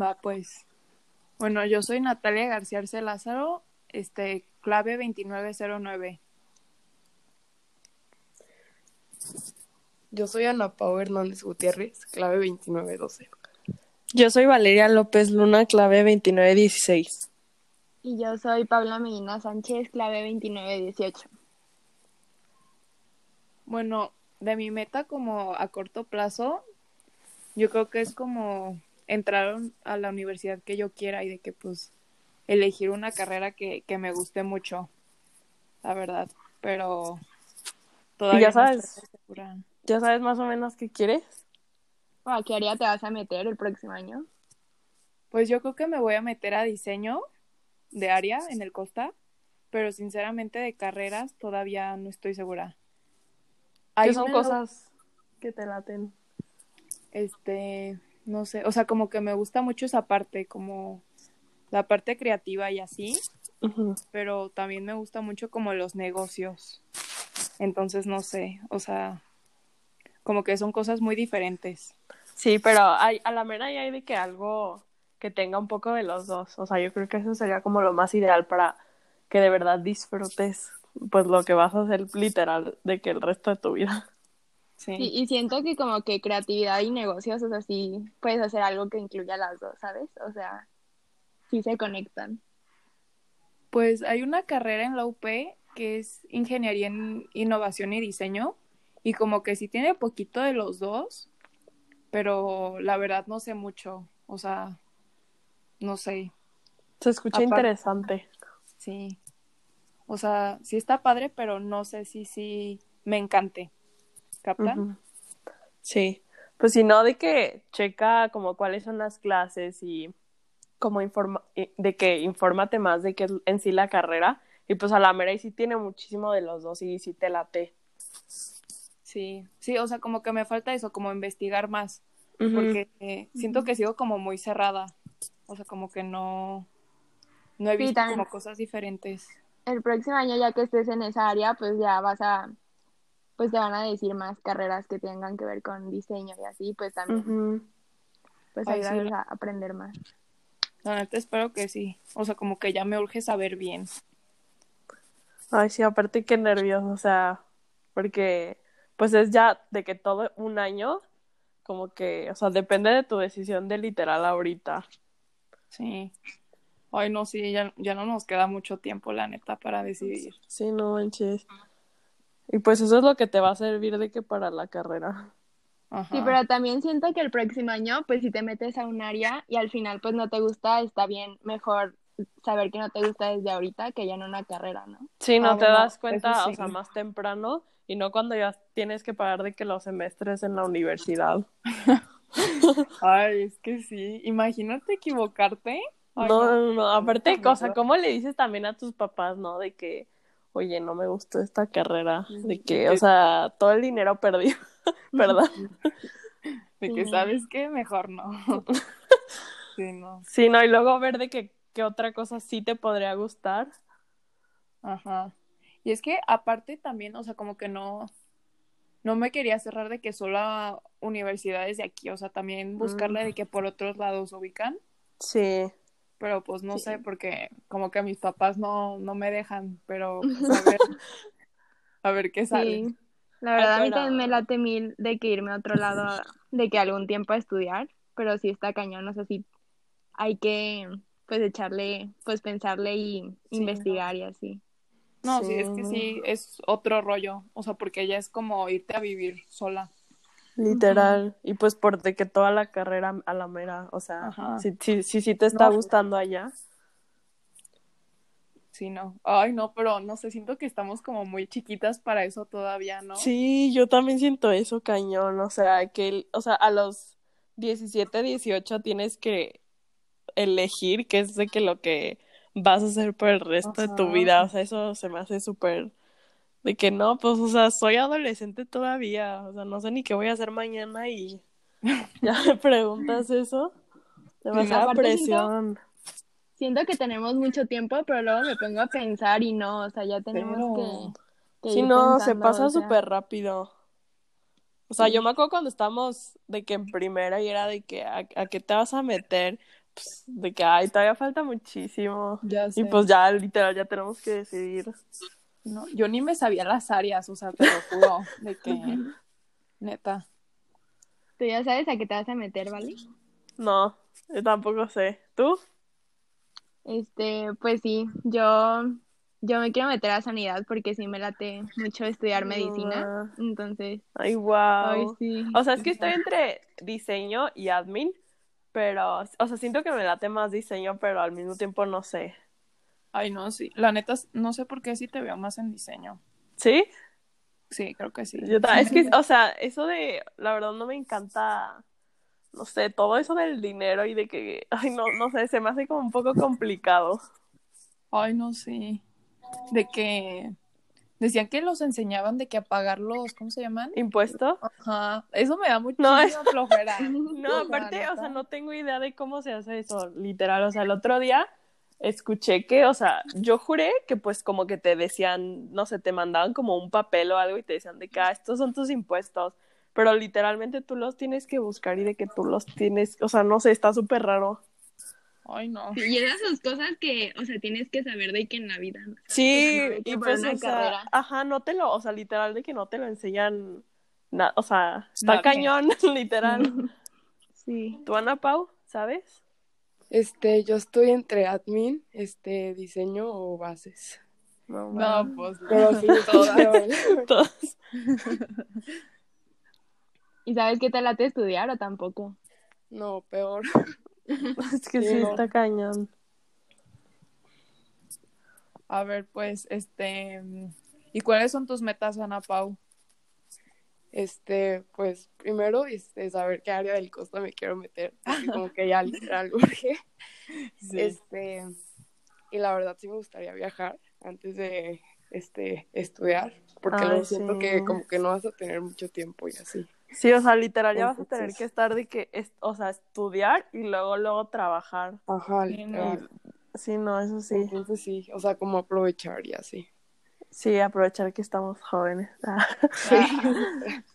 Va, pues. Bueno, yo soy Natalia García Arce Lázaro, este, clave 2909. Yo soy Ana Pau Hernández Gutiérrez, clave 2912. Yo soy Valeria López Luna, clave 2916. Y yo soy Paula Medina Sánchez, clave 2918. Bueno, de mi meta como a corto plazo, yo creo que es como entrar a la universidad que yo quiera y de que pues elegir una carrera que, que me guste mucho, la verdad, pero todavía ya sabes, no. ¿Ya sabes más o menos qué quieres? ¿O a qué área te vas a meter el próximo año? Pues yo creo que me voy a meter a diseño de área en el Costa, pero sinceramente de carreras todavía no estoy segura. ¿Qué Hay son cosas que te laten? este, no sé, o sea, como que me gusta mucho esa parte, como la parte creativa y así, pero también me gusta mucho como los negocios. Entonces, no sé, o sea, como que son cosas muy diferentes. Sí, pero hay, a la mera ya hay de que algo que tenga un poco de los dos. O sea, yo creo que eso sería como lo más ideal para que de verdad disfrutes pues lo que vas a hacer literal de que el resto de tu vida. Sí. Y siento que como que creatividad y negocios, o sea, sí puedes hacer algo que incluya las dos, ¿sabes? O sea, sí se conectan. Pues hay una carrera en la UP que es Ingeniería en Innovación y Diseño y como que sí tiene poquito de los dos, pero la verdad no sé mucho, o sea, no sé, Se escucha interesante. sí. O sea, sí está padre, pero no sé si sí me encante. ¿Captan? Sí, pues si no, de que checa como cuáles son las clases y como informa de que infórmate más de qué es en sí la carrera y pues a la mera y sí tiene muchísimo de los dos y sí te late. Sí, sí, o sea, como que me falta eso, como investigar más, porque eh, siento que sigo como muy cerrada, o sea, como que no, no he visto como cosas diferentes. El próximo año ya que estés en esa área, pues ya vas a, pues te van a decir más carreras que tengan que ver con diseño y así, pues también, pues Ay, sí, a aprender más. La neta espero que sí, o sea, como que ya me urge saber bien. Ay, sí, aparte qué nervios, o sea, porque pues es ya de que todo un año, como que, o sea, depende de tu decisión de literal ahorita. Sí. Ay, no, sí, ya, ya no nos queda mucho tiempo, la neta, para decidir. Sí, no manches. Y pues eso es lo que te va a servir de que para la carrera. Ajá. Sí, pero también siento que el próximo año, pues si te metes a un área y al final pues no te gusta, está bien, mejor saber que no te gusta desde ahorita que ya en una carrera, ¿no? Sí, no Ah, te bueno, das cuenta, sí. o sea, más temprano y no cuando ya tienes que pagar de que los semestres en la universidad. Ay, es que sí. Imagínate equivocarte. Ay, no, no, no, aparte, sea, ¿cómo le dices también a tus papás, no? De que, oye, no me gustó esta carrera, de que, o sea, todo el dinero perdido, ¿verdad? De que sabes que mejor no. Sí, no. Sí, no, y luego ver de que, qué otra cosa sí te podría gustar. Ajá. Y es que aparte también, o sea, como que no, no me quería cerrar de que solo a universidades de aquí, o sea, también buscarle Mm. de que por otros lados ubican, Sí. Pero pues no Sí. sé, porque como que mis papás no, no me dejan, pero pues, a ver, a ver qué sale. Sí. La verdad, a mí también me late mil de que irme a otro lado, de que algún tiempo a estudiar, pero sí está cañón, o sea, sí hay que, pues, echarle, pues, pensarle y Sí, investigar y así. No, sí, es Sí, que no. sí, es otro rollo, o sea, porque ya es como irte a vivir sola. Literal. Y pues por de que toda la carrera a la mera, o sea, Ajá. si, si, si, sí te está No. gustando allá. Sí, no. Ay, no, pero no sé, siento que estamos como muy chiquitas para eso todavía, ¿no? Sí, yo también siento eso cañón, o sea, que, o sea, a los 17, 18 tienes que elegir qué es de que lo que vas a hacer por el resto de tu vida, o sea, eso se me hace súper de que no, pues, o sea, soy adolescente todavía, o sea, no sé ni qué voy a hacer mañana y ya me preguntas eso, demasiada aparte siento- presión. Siento que tenemos mucho tiempo, pero luego me pongo a pensar y no, o sea, ya tenemos Pero- que, que Sí, ir no, se pasa o sea, súper rápido. O sea, Sí. yo me acuerdo cuando estábamos de que en primera y era de que a, a qué te vas a meter, pues, de que, ay, todavía falta muchísimo. Ya sé. Y pues ya, literal, ya tenemos que decidir. No, yo ni me sabía las áreas, o sea, te lo juro, de que, neta. Tú ya sabes a qué te vas a meter, ¿vale? No, yo tampoco sé. ¿Tú? Este, pues sí, yo, yo me quiero meter a sanidad porque sí me late mucho estudiar medicina. Entonces, Ay, wow. ay, sí. O sea, es que estoy entre diseño y admin, pero, o sea, siento que me late más diseño, pero al mismo tiempo no sé. Ay, no, sí. La neta, no sé por qué sí te veo más en diseño. ¿Sí? Sí, creo que sí. Yo es que, o sea, eso de, la verdad no me encanta, no sé, todo eso del dinero y de que, ay, no, no sé, se me hace como un poco complicado. Ay, no, sí. De que decían que los enseñaban de que a pagar los, ¿cómo se llaman? ¿Impuesto? Ajá. Eso me da muchísima No, eso- flojera. No, aparte, o sea, no tengo idea de cómo se hace eso, literal. O sea, el otro día escuché que, o sea, yo juré que pues como que te decían, no sé, te mandaban como un papel o algo y te decían de que, ah, estos son tus impuestos. Pero literalmente tú los tienes que buscar y de que tú los tienes, o sea, no sé, está súper raro. Ay, no. Y esas son cosas que, o sea, tienes que saber de que en la vida. ¿no? Sí, O sea, no y pues, o sea, carrera. ajá, no te lo, o sea, literal de que no te lo enseñan, na- o sea, está cañón, literal. Sí. ¿Tú, Ana Pau, sabes? Este, yo estoy entre admin, este, diseño o bases. No, No, pues. Pero sí, Todas. todas. ¿Y sabes qué te late estudiar o tampoco? No, peor. Es que Sí, sí, no. está cañón. A ver, pues, este. ¿Y cuáles son tus metas, Ana Pau? Este, pues, primero, este, saber qué área del costa me quiero meter. Como que ya literal urge. Este, y la verdad sí me gustaría viajar antes de, este, estudiar. Porque Ay, luego siento sí. que como que no vas a tener mucho tiempo y así. Sí, o sea, literal ya vas a tener que estar de que, es- o sea, estudiar y luego, luego trabajar. Ajá, Sí, literal. Sí, no, eso sí. Entonces sí, o sea, como aprovechar y así. Sí, aprovechar que estamos jóvenes. Ah.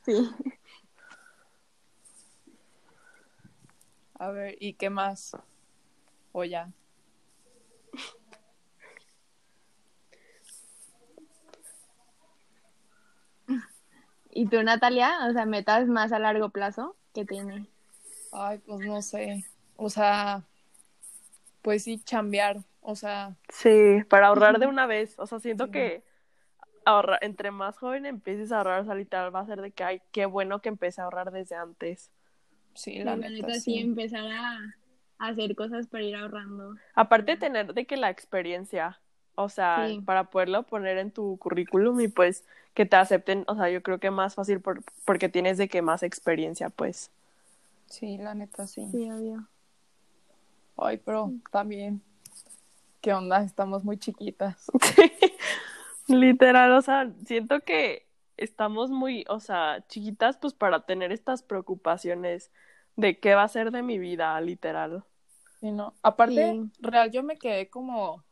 Sí. A ver, ¿y qué más? O ya. ¿Y tú, Natalia? O sea, metas más a largo plazo que tiene. Ay, pues no sé. O sea, pues sí, chambear. O sea, Sí, para ahorrar de una vez. O sea, siento que ahorrar, entre más joven empieces a ahorrar, o sea, literal va a ser de que, ay, qué bueno que empecé a ahorrar desde antes. sí, la La neta, neta, sí, sí. empezar a, a hacer cosas para ir ahorrando. Aparte de tener de que la experiencia, o sea, Sí. para poderlo poner en tu currículum y pues que te acepten, o sea, yo creo que más fácil por, porque tienes de que más experiencia, pues. Sí, la neta, sí. Sí, obvio. Ay, pero también, ¿qué onda? Estamos muy chiquitas. Literal, o sea, siento que estamos muy, o sea, chiquitas pues para tener estas preocupaciones de qué va a ser de mi vida, literal. Sí, no. Aparte, Sí. real, yo me quedé como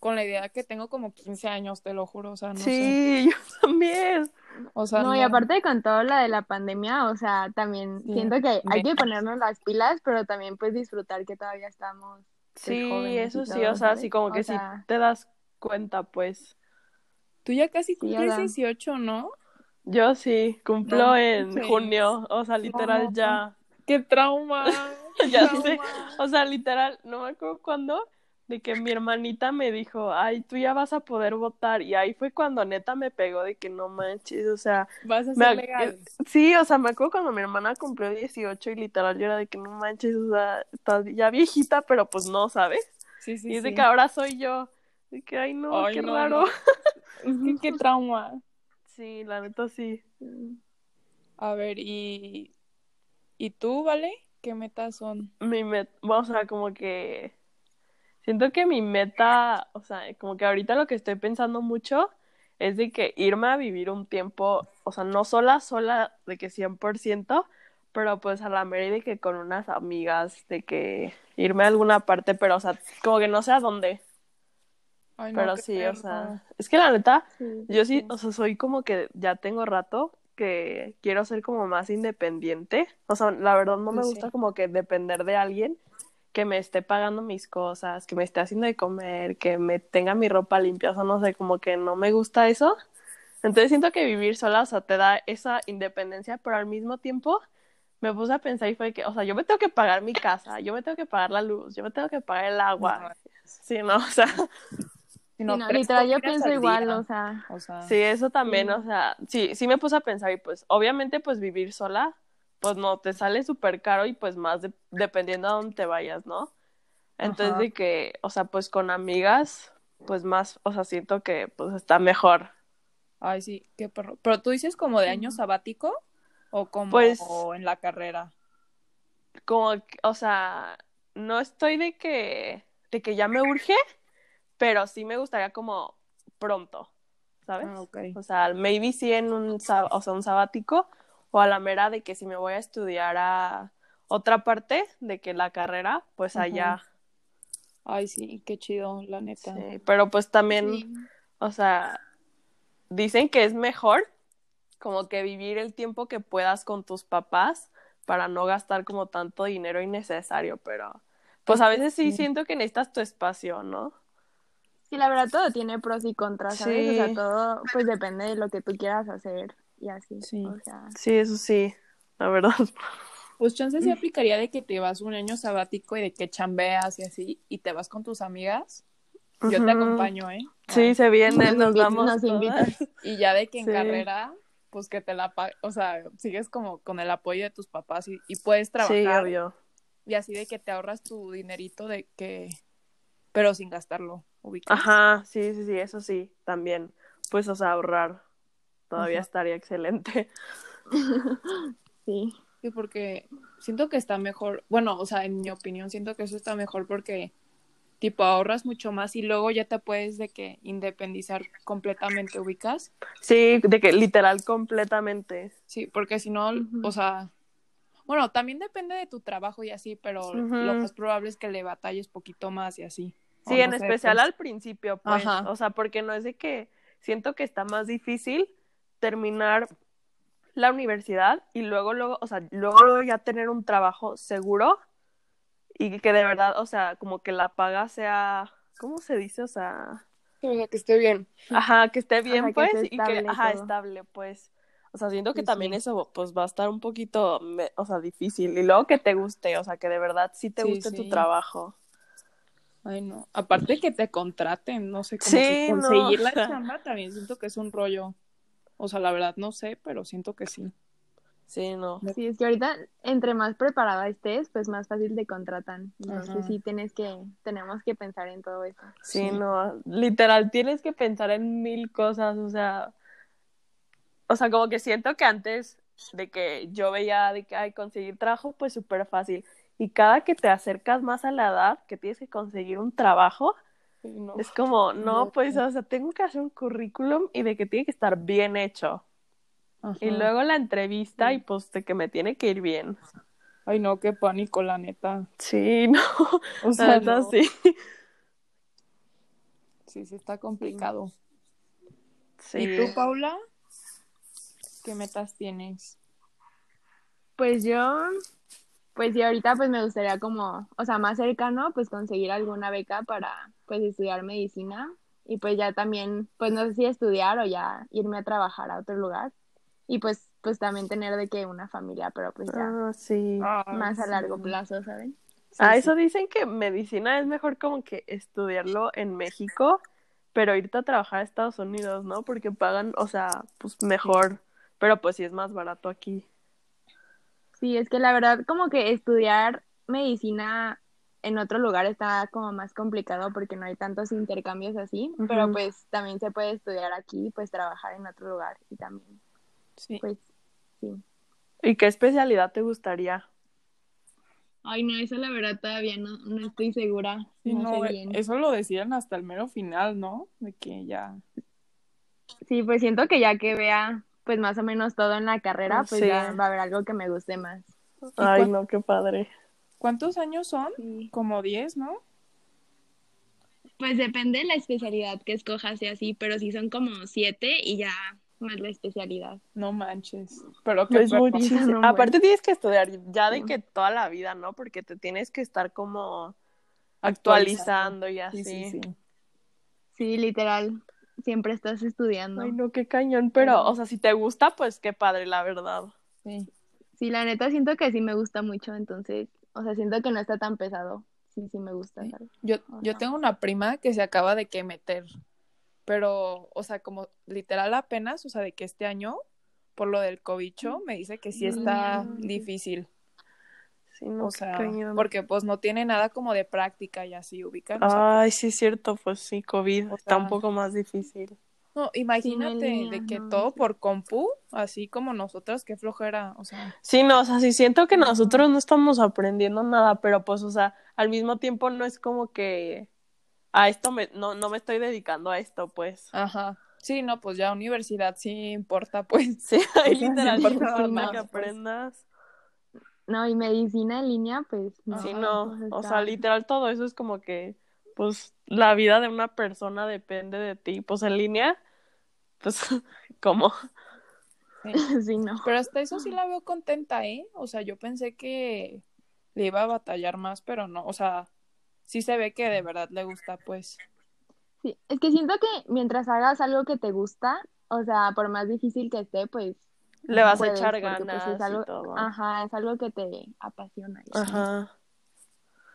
con la idea que tengo como 15 años, te lo juro, o sea, no sé. sí, yo también. O sea, no, y aparte con todo lo de la pandemia, o sea, también Sí. siento que hay que ponernos las pilas, pero también pues disfrutar que todavía estamos. Sí, jóvenes y eso sí, todo, o sea, ¿sabes? sí como O que sea- sí te das cuenta, pues. Tú ya casi cumples ya. 18, ¿no? Yo sí, cumplo No en junio, o sea, literal No. ya, ¡Qué trauma! ¡Qué ya trauma! sé, o sea, literal, no me acuerdo cuándo, de que mi hermanita me dijo, ay, tú ya vas a poder votar, y ahí fue cuando neta me pegó de que no manches, o sea, Vas a me ser legal. sí, o sea, me acuerdo cuando mi hermana cumplió 18 y literal yo era de que no manches, o sea, estás ya viejita, pero pues no, ¿sabes? Sí, sí, y es sí. de que ahora soy yo, de que, ay, no, Ay, qué no, raro. no. Que qué trauma. Sí, la neta sí. A ver, ¿y, ¿y tú, vale? ¿Qué metas son? mi meta, o sea, como que siento que mi meta, o sea, como que ahorita lo que estoy pensando mucho es de que irme a vivir un tiempo, o sea, no sola, sola, de que 100%, pero pues a la mera y de que con unas amigas, de que irme a alguna parte, pero o sea, como que no sé a dónde, Ay, no, pero sí, o sea, es que la neta, Sí, yo sí, o sea, soy como que ya tengo rato que quiero ser como más independiente. O sea, la verdad no me Sí. gusta como que depender de alguien. que me esté pagando mis cosas, que me esté haciendo de comer, que me tenga mi ropa limpia, o sea, no sé, como que no me gusta eso. Entonces siento que vivir sola, o sea, te da esa independencia, pero al mismo tiempo me puse a pensar y fue que, o sea, yo me tengo que pagar mi casa, yo me tengo que pagar la luz, yo me tengo que pagar el agua. Sí, no, o sea, No, literal, yo pienso al igual, día. o sea, O sea, sí, eso también, Sí. o sea, sí, sí me puse a pensar y pues obviamente pues vivir sola, pues no, te sale súper caro y pues más de- dependiendo a dónde te vayas, ¿no? Entonces Ajá. de que, o sea, pues con amigas, pues más, o sea, siento que pues está mejor. Ay, sí, qué perro. Pero tú dices como de año sabático o como Pues- en la carrera. Como, que- o sea, no estoy de que, de que ya me urge, pero sí me gustaría como pronto, ¿sabes? Ah, ok. O sea, maybe sí en un, o sea, un sabático o a la mera de que si me voy a estudiar a otra parte de que la carrera, pues Ajá. allá. Ay, sí, qué chido, la neta. Sí, pero pues también, sí. o sea, dicen que es mejor como que vivir el tiempo que puedas con tus papás para no gastar como tanto dinero innecesario, pero pues a veces sí Sí. siento que necesitas tu espacio, ¿no? Sí, la verdad todo tiene pros y contras, ¿sabes? O sea, Sí. todo pues depende de lo que tú quieras hacer y así. Sí. O sea, Sí, eso sí, la verdad. Pues chance sí aplicaría de que te vas un año sabático y de que chambeas y así, y te vas con tus amigas. Yo te acompaño, ¿eh? Sí, se viene, Nos vamos nos todas. invitan. Y ya de que en Sí. carrera, pues que te la o sea, sigues como con el apoyo de tus papás y, y puedes Sí, trabajar. obvio. y así de que te ahorras tu dinerito de que, pero sin gastarlo, ubicas. Ajá, sí, sí, sí, eso sí, también. Pues, o sea, ahorrar todavía Ajá. estaría excelente. sí. Sí, porque siento que está mejor, bueno, o sea, en mi opinión siento que eso está mejor porque tipo ahorras mucho más y luego ya te puedes de que independizar completamente, ubicas. Sí, de que literal completamente. Sí, porque si no, o sea, bueno, también depende de tu trabajo y así, pero lo más probable es que le batalles poquito más y así. Sí, no en sé, especial pues. al principio, pues. Ajá. O sea, porque no es de que siento que está más difícil terminar la universidad y luego, luego, o sea, luego, ya tener un trabajo seguro y que de verdad, o sea, como que la paga sea, ¿cómo se dice? O sea, que esté bien. ajá, que esté bien, Ajá, que pues, esté y que, ajá, todo. estable, pues. O sea, siento que Sí, también sí. eso, pues, va a estar un poquito, me- o sea, difícil. Y luego que te guste, o sea, que de verdad sí te Sí, guste tu sí. trabajo. Ay, no. Aparte que te contraten, no sé, Sí, no, conseguir o la sea. chamba también siento que es un rollo. O sea, la verdad no sé, pero siento que sí. Sí, no. Sí, es que ahorita entre más preparada estés, pues más fácil te contratan. Entonces Ajá. sí tienes que, tenemos que pensar en todo eso. Sí, Sí. no, literal, tienes que pensar en mil cosas, o sea, o sea, como que siento que antes de que yo veía de que hay conseguir trabajo, pues súper fácil. Y cada que te acercas más a la edad que tienes que conseguir un trabajo, Sí, no. es como, no, No, pues, o sea, tengo que hacer un currículum y de que tiene que estar bien hecho. Ajá. Y luego la entrevista y pues de que me tiene que ir bien. Ay, no, qué pánico, la neta. Sí, no, O la sea, neta no. sí. Sí, sí está complicado. Sí. ¿Y tú, Paula? ¿Qué metas tienes? Pues yo, pues sí, ahorita pues me gustaría como, o sea, más cercano, pues conseguir alguna beca para pues estudiar medicina y pues ya también, pues no sé si estudiar o ya irme a trabajar a otro lugar y pues pues también tener de que una familia, pero pues ya Ah, sí. más a largo plazo, ¿saben? ah, sí. eso dicen que medicina es mejor como que estudiarlo en México, pero irte a trabajar a Estados Unidos, ¿no? Porque pagan, o sea, pues mejor, pero pues sí es más barato aquí. Sí, es que la verdad como que estudiar medicina en otro lugar está como más complicado porque no hay tantos intercambios así, pero pues también se puede estudiar aquí, pues trabajar en otro lugar y también, Sí. pues sí. ¿Y qué especialidad te gustaría? Ay, no, eso la verdad todavía no, no estoy segura, Sí, no, no, sé bien. eso lo decían hasta el mero final, ¿no? De que ya. Sí, pues siento que ya que vea pues más o menos todo en la carrera, pues Sí. ya va a haber algo que me guste más. Ay, no, qué padre. ¿Cuántos años son? Sí. Como 10, ¿no? Pues depende de la especialidad que escojas y así, pero sí son como siete y ya más la especialidad. No manches. Pero qué Es perro. muchísimo. No, Aparte tienes que estudiar ya de Sí. que toda la vida, ¿no? Porque te tienes que estar como actualizando y así. Sí, sí, sí. Sí, literal, siempre estás estudiando. Ay, no, qué cañón. Pero, o sea, si te gusta, pues qué padre, la verdad. sí. Sí, la neta siento que sí me gusta mucho, entonces, o sea, siento que no está tan pesado. Sí, sí me gusta. Yo, yo tengo una prima que se acaba de que meter, pero, o sea, como literal apenas, o sea, de que este año, por lo del cobicho, me dice que sí está Mm. difícil. Sí, no, O sea, cañón. porque pues no tiene nada como de práctica y así ubican. o Ah. sea, Ay, sí es cierto, pues sí, COVID O está sea, un poco más difícil. no, imagínate línea, de que no, todo sí. por compu, así como nosotras, qué flojera, o sea, Sí, no, o sea, sí siento que nosotros no estamos aprendiendo nada, pero pues, o sea, al mismo tiempo no es como que a esto me, no, no me estoy dedicando a esto, pues. ajá. Sí, no, pues ya universidad sí importa, pues. Sí, ahí literal sí, importa sí, más no, que pues. No, y medicina en línea, pues no. Sí, no, pues, o sea, literal todo eso es como que, pues, la vida de una persona depende de ti, pues en línea, pues, como, sí, no. Pero hasta eso sí la veo contenta, ¿eh? O sea, yo pensé que le iba a batallar más, pero no, o sea, sí se ve que de verdad le gusta, pues. Sí, es que siento que mientras hagas algo que te gusta, o sea, por más difícil que esté, pues le vas puedes, a echar porque, pues, ganas es algo, y todo. Ajá, es algo que te apasiona. Ajá.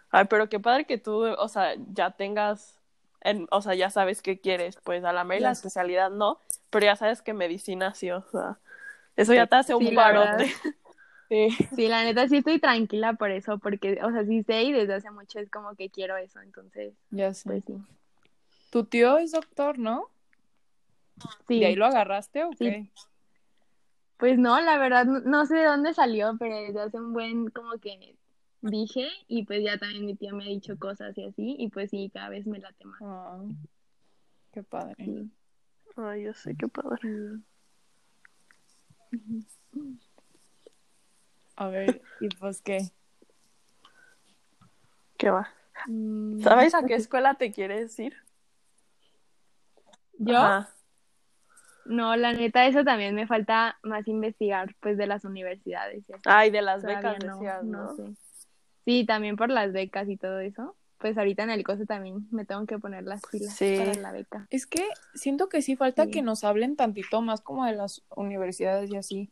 Ay, pero qué padre que tú, o sea, ya tengas, en, o sea, ya sabes qué quieres, pues a la mera la especialidad no, pero ya sabes que medicina sí, o sea, eso ya te hace un Sí, parote. Sí. Sí, la neta sí estoy tranquila por eso, porque, o sea, sí sé y desde hace mucho es como que quiero eso, entonces, Ya sé. pues sí. Tu tío es doctor, ¿no? Sí, ¿De ahí lo agarraste o Sí. Pues no, la verdad no, no sé de dónde salió, pero desde hace un buen como que dije y pues ya también mi tía me ha dicho cosas y así y pues sí, cada vez me late más. Qué padre. Sí. Ay, yo sé, qué padre. A ver, ¿y pues qué? ¿Qué va? Mm, ¿Sabes a qué escuela te quieres ir? ¿Yo? Ajá. No, la neta, eso también me falta más investigar, pues, de las universidades y así. Ay, de las Todavía becas no, decías, ¿no? no sé. Sí, también por las becas y todo eso. Pues ahorita en el coso también me tengo que poner las pilas Sí. para la beca. Es que siento que sí falta Sí. que nos hablen tantito más como de las universidades y así.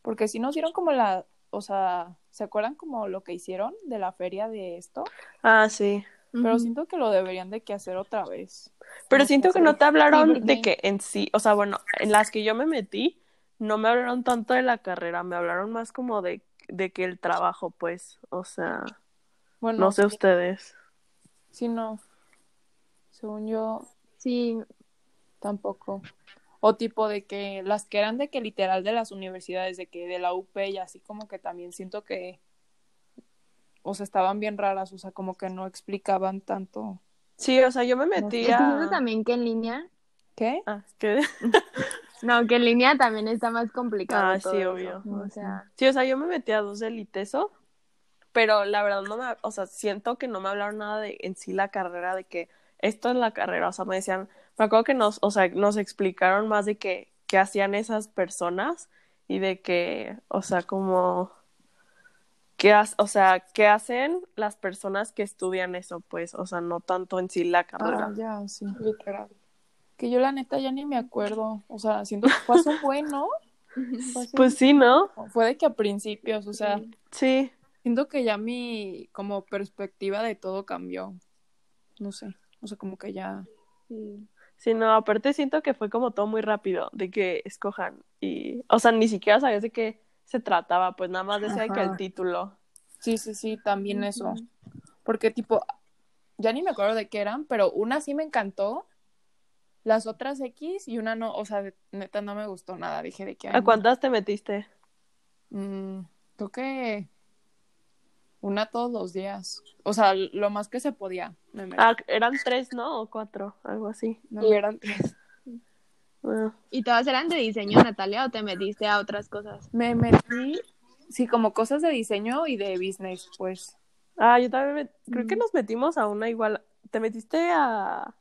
Porque si nos dieron como la, o sea, ¿se acuerdan como lo que hicieron de la feria de esto? Ah, sí. Pero siento que lo deberían de que hacer otra vez. Pero No siento que no te hablaron Sí, porque- de que en sí, o sea, bueno, en las que yo me metí, no me hablaron tanto de la carrera, me hablaron más como de, de que el trabajo, pues, o sea, Bueno, no sé sí, ustedes. sí, no. Según yo, Sí, tampoco. O tipo de que las que eran de que literal de las universidades, de que de la UP y así como que también siento que, o sea, estaban bien raras, o sea, como que no explicaban tanto. Sí, o sea, yo me sé. metí es que siento a... también que en línea, ¿Qué? Ah, ¿qué? no, que en línea también está más complicado Ah, todo sí, eso. obvio. O sea, Sí, o sea, yo me metí a dos del ITESO, pero la verdad no me, o sea, siento que no me hablaron nada de en sí la carrera, de que esto es la carrera, o sea, me decían, me acuerdo que nos, o sea, nos explicaron más de que, qué hacían esas personas y de que, o sea, como, qué o sea, qué hacen las personas que estudian eso, pues, o sea, no tanto en sí la carrera. Ah, ya, sí. Literal. Que yo la neta ya ni me acuerdo. O sea, siento que fue un buen, ¿no? Pues sí, ¿no? Fue de que a principios, o sea, Sí. siento que ya mi como perspectiva de todo cambió. No sé, o sea, como que ya... sí. Sí, no, aparte siento que fue como todo muy rápido, de que escojan y, o sea, ni siquiera sabías de qué se trataba, pues nada más decía de que el Ajá. título. Sí, sí, sí, también eso. Porque tipo, ya ni me acuerdo de qué eran, pero una sí me encantó, las otras X y una no, o sea, neta no me gustó nada. Dije de ay, ¿A cuántas te metiste? Mm, creo que una todos los días. O sea, lo más que se podía. Me metí. Ah, eran tres, ¿no? O cuatro, algo así. No, Y eran tres. Bueno, ¿Y todas eran de diseño, Natalia, o te metiste a otras cosas? Me metí, sí, como cosas de diseño y de business, pues. Ah, yo también me- creo que nos metimos a una igual. ¿Te metiste a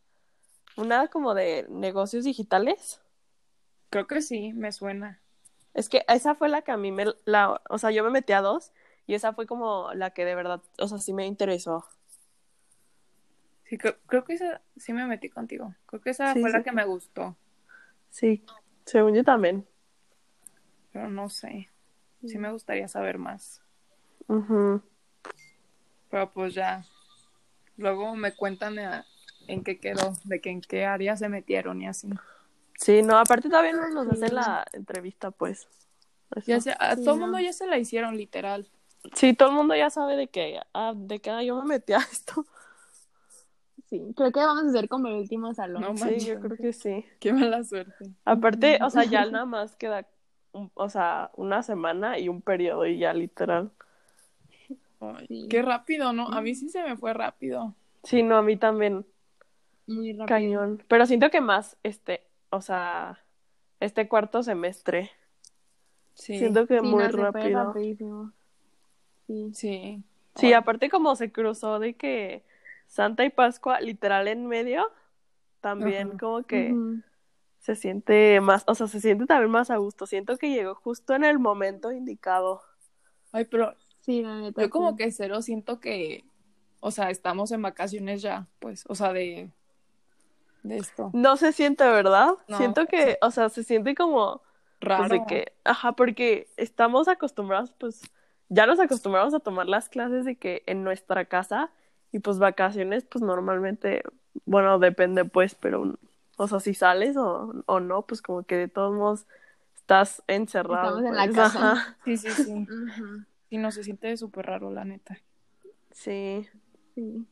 una como de negocios digitales? Creo que sí, me suena. Es que esa fue la que a mí me, la, o sea, yo me metí a dos y esa fue como la que de verdad, o sea, sí me interesó. Sí, creo, creo que esa sí me metí contigo. Creo que esa Sí, fue sí. la que me gustó, Sí, según yo también. pero no sé. Sí me gustaría saber más. Ujú. Pero pues ya. Luego me cuentan a- en qué quedó, de que en qué área se metieron y así. Sí, no, aparte todavía no nos hacen la entrevista, pues. Eso. Ya se- a Sí, todo el no. mundo ya se la hicieron, literal. Sí, todo el mundo ya sabe de que, ah, de que ah, yo me metí a esto. Sí, creo que vamos a ser como el último salón. No Sí, yo creo que sí. Qué mala suerte. Aparte, o sea, ya nada más queda, un- o sea, una semana y un periodo y ya literal. Ay, Sí. Qué rápido, ¿no? A mí sí se me fue rápido. Sí, no, a mí también, Muy rápido. cañón. Pero siento que más, este, o sea, este cuarto semestre. Sí. Siento que Sí, muy no, se fue rápido. Sí. Sí. Aparte como se cruzó de que Santa y Pascua literal en medio, también Ajá. como que se siente más, o sea, se siente también más a gusto. Siento que llegó justo en el momento indicado. Ay, pero Sí, la neta. yo como que cero siento que, o sea, estamos en vacaciones ya, pues, o sea, de, de esto. No se siente, ¿verdad? No. Siento que, o sea, se siente como pues, Raro. de que, ajá, porque estamos acostumbrados, pues, ya nos acostumbramos a tomar las clases de que en nuestra casa y pues vacaciones, pues normalmente, bueno, depende pues, pero, o sea, si sales o, o no, pues como que de todos modos estás encerrado. Estamos en la pues, casa. ajá. Sí, sí, sí. Ujú. Sí, no se siente súper raro, la neta. Sí. Sí.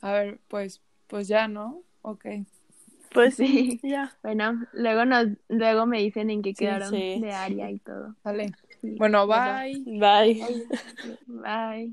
A ver, pues, pues ya, ¿no? Ok. Pues sí, ya. Bueno, luego nos, luego me dicen en qué Sí, quedaron sí. de área y todo. Sale. Sí. Bueno, Bueno, bye. Bye. Bye.